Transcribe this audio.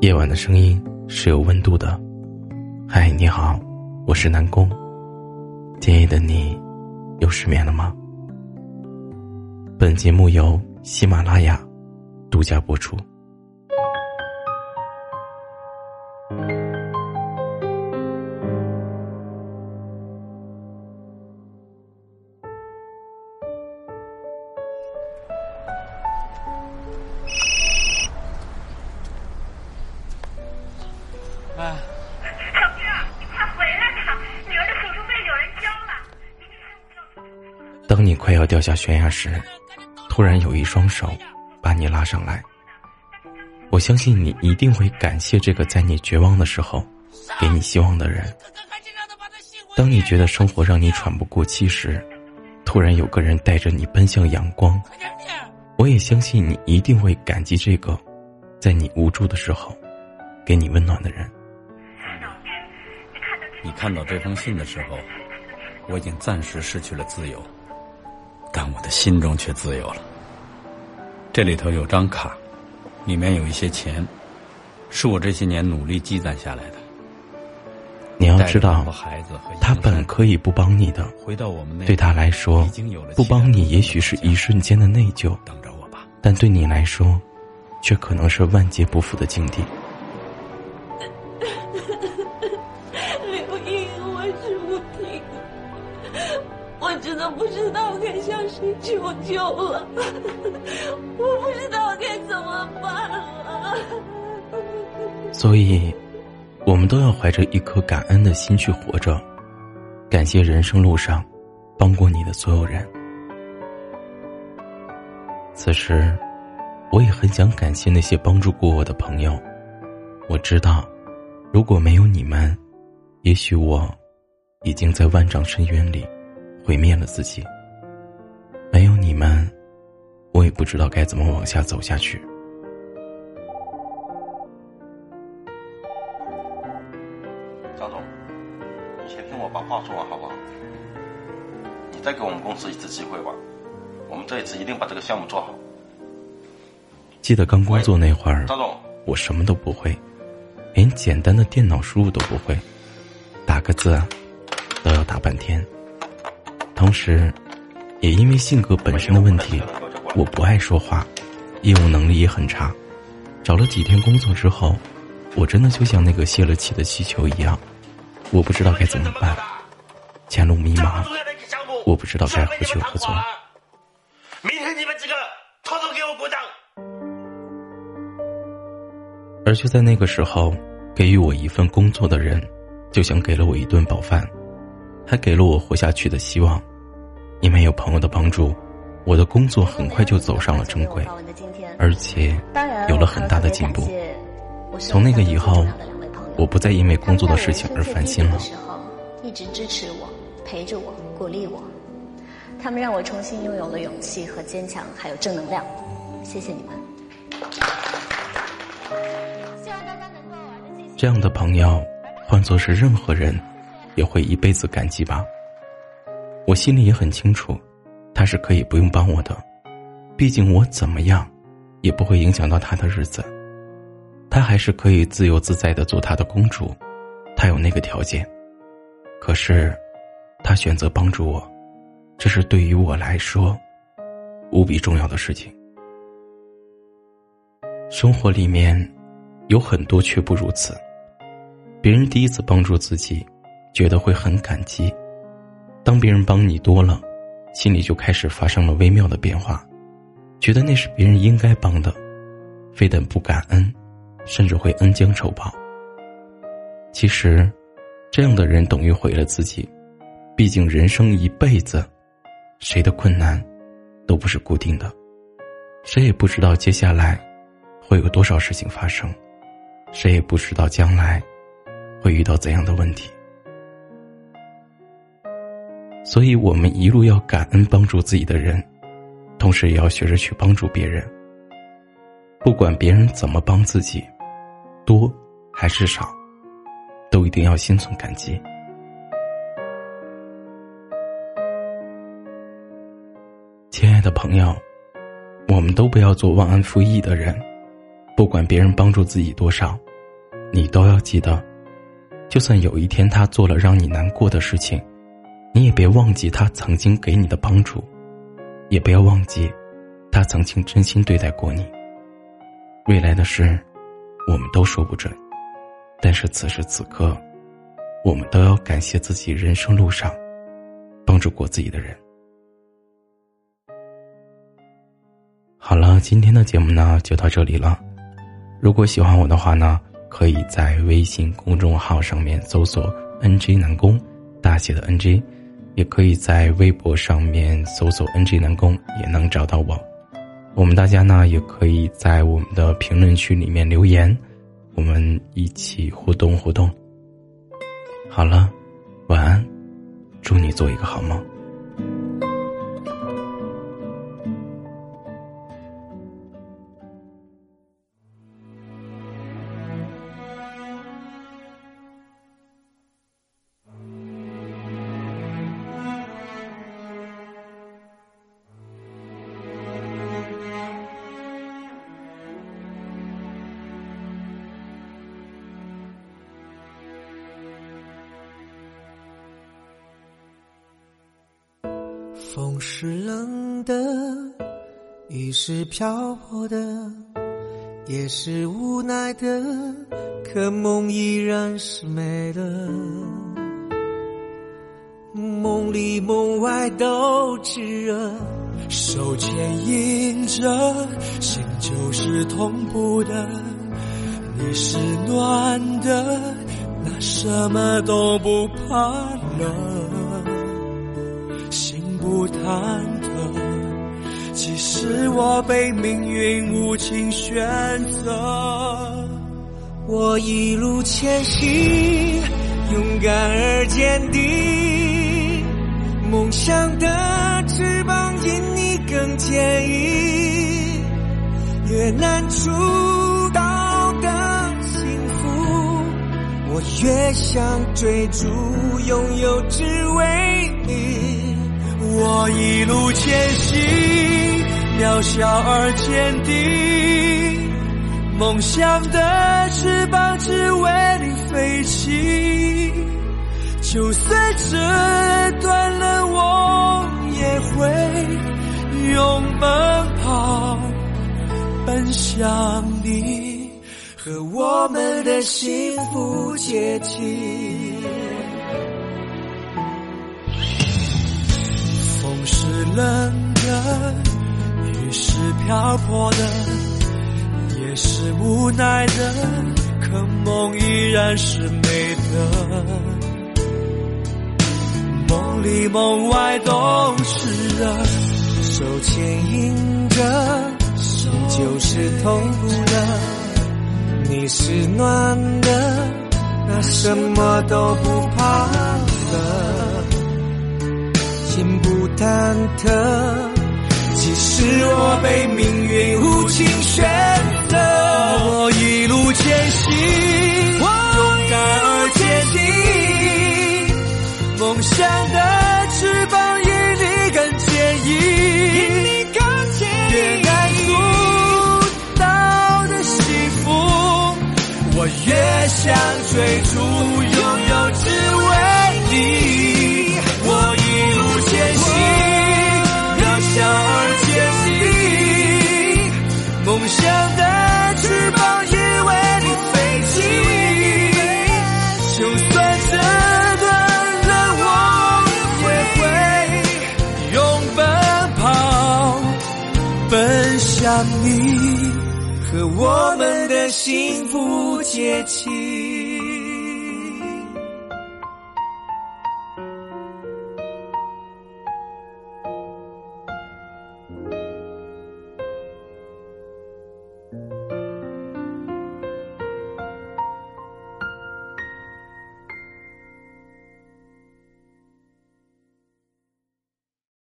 夜晚的声音是有温度的。嗨，你好，我是南宫。今夜的你又失眠了吗？本节目由喜马拉雅独家播出。当你快要掉下悬崖时，突然有一双手把你拉上来。我相信你一定会感谢这个在你绝望的时候给你希望的人。当你觉得生活让你喘不过气时，突然有个人带着你奔向阳光。我也相信你一定会感激这个在你无助的时候给你温暖的人。你看到这封信的时候，我已经暂时失去了自由，但我的心中却自由了。这里头有张卡，里面有一些钱，是我这些年努力积攒下来的。你要知道他本可以不帮你的，回到我们那对他来说不帮你也许是一瞬间的内疚，等着我吧。但对你来说，却可能是万劫不复的境地。该向谁求救了，我不知道该怎么办了。所以，我们都要怀着一颗感恩的心去活着，感谢人生路上帮过你的所有人。此时，我也很想感谢那些帮助过我的朋友。我知道，如果没有你们，也许我已经在万丈深渊里毁灭了自己。不知道该怎么往下走下去。张总，你先听我把话说完好不好？你再给我们公司一次机会吧，我们这一次一定把这个项目做好。记得刚工作那会儿，张总，我什么都不会，连简单的电脑输入都不会，打个字啊都要打半天。同时，也因为性格本身的问题，我不爱说话，业务能力也很差。找了几天工作之后，我真的就像那个泄了气的气球一样，我不知道该怎么办，前路迷茫，我不知道该何去何从。明天你们几个统统给我鼓掌！而就在那个时候，给予我一份工作的人，就像给了我一顿饱饭，还给了我活下去的希望。因为有朋友的帮助，我的工作很快就走上了正轨，而且有了很大的进步。从那个以后，我不再因为工作的事情而烦心了。一直支持我，陪着我，鼓励我，他们让我重新拥有了勇气和坚强，还有正能量。谢谢你们。希望大家能够玩的。这样的朋友，换作是任何人，也会一辈子感激吧。我心里也很清楚，他是可以不用帮我的，毕竟我怎么样，也不会影响到他的日子。他还是可以自由自在的做他的公主，他有那个条件。可是，他选择帮助我，这是对于我来说无比重要的事情。生活里面有很多却不如此。别人第一次帮助自己，觉得会很感激；当别人帮你多了，心里就开始发生了微妙的变化，觉得那是别人应该帮的，非但不感恩，甚至会恩将仇报。其实，这样的人等于毁了自己。毕竟人生一辈子，谁的困难都不是固定的，谁也不知道接下来会有多少事情发生，谁也不知道将来会遇到怎样的问题。所以，我们一路要感恩帮助自己的人，同时也要学着去帮助别人。不管别人怎么帮自己，多还是少，都一定要心存感激。亲爱的朋友，我们都不要做忘恩负义的人，不管别人帮助自己多少，你都要记得，就算有一天他做了让你难过的事情，你也别忘记他曾经给你的帮助，也不要忘记，他曾经真心对待过你。未来的事，我们都说不准，但是此时此刻，我们都要感谢自己人生路上帮助过自己的人。好了，今天的节目呢就到这里了。如果喜欢我的话呢，可以在微信公众号上面搜索 “nj 南宫”，大写的 “nj” 也可以在微博上面搜索 “NG 南宫”，也能找到我。我们大家呢，也可以在我们的评论区里面留言，我们一起互动互动。好了，晚安，祝你做一个好梦。风是冷的，雨是漂泊的，也是无奈的，可梦依然是美的。梦里梦外都炽热，手牵引着，心就是同步的。你是暖的，那什么都不怕冷。不忐忑，即使我被命运无情选择，我一路前行，勇敢而坚定，梦想的翅膀因你更坚硬，越难触到的幸福，我越想追逐，拥有只为你。我一路前行，渺小而坚定，梦想的翅膀只为你飞起。就算折断了，我也会用奔跑奔向你，和我们的幸福接近。漂泊的，也是无奈的，可梦依然是美的。梦里梦外都是热，手牵引着，心就是痛苦的。你是暖的，那什么都不怕的。心不忐忑，即使我被命运无情选择，我一路前行，勇敢而坚定，梦想的翅膀因你更坚硬，越难触到的幸福，我越想追逐，拥有只为你。梦想的翅膀也为你飞起，就算折断了我也会用奔跑奔向你，和我们的幸福接近。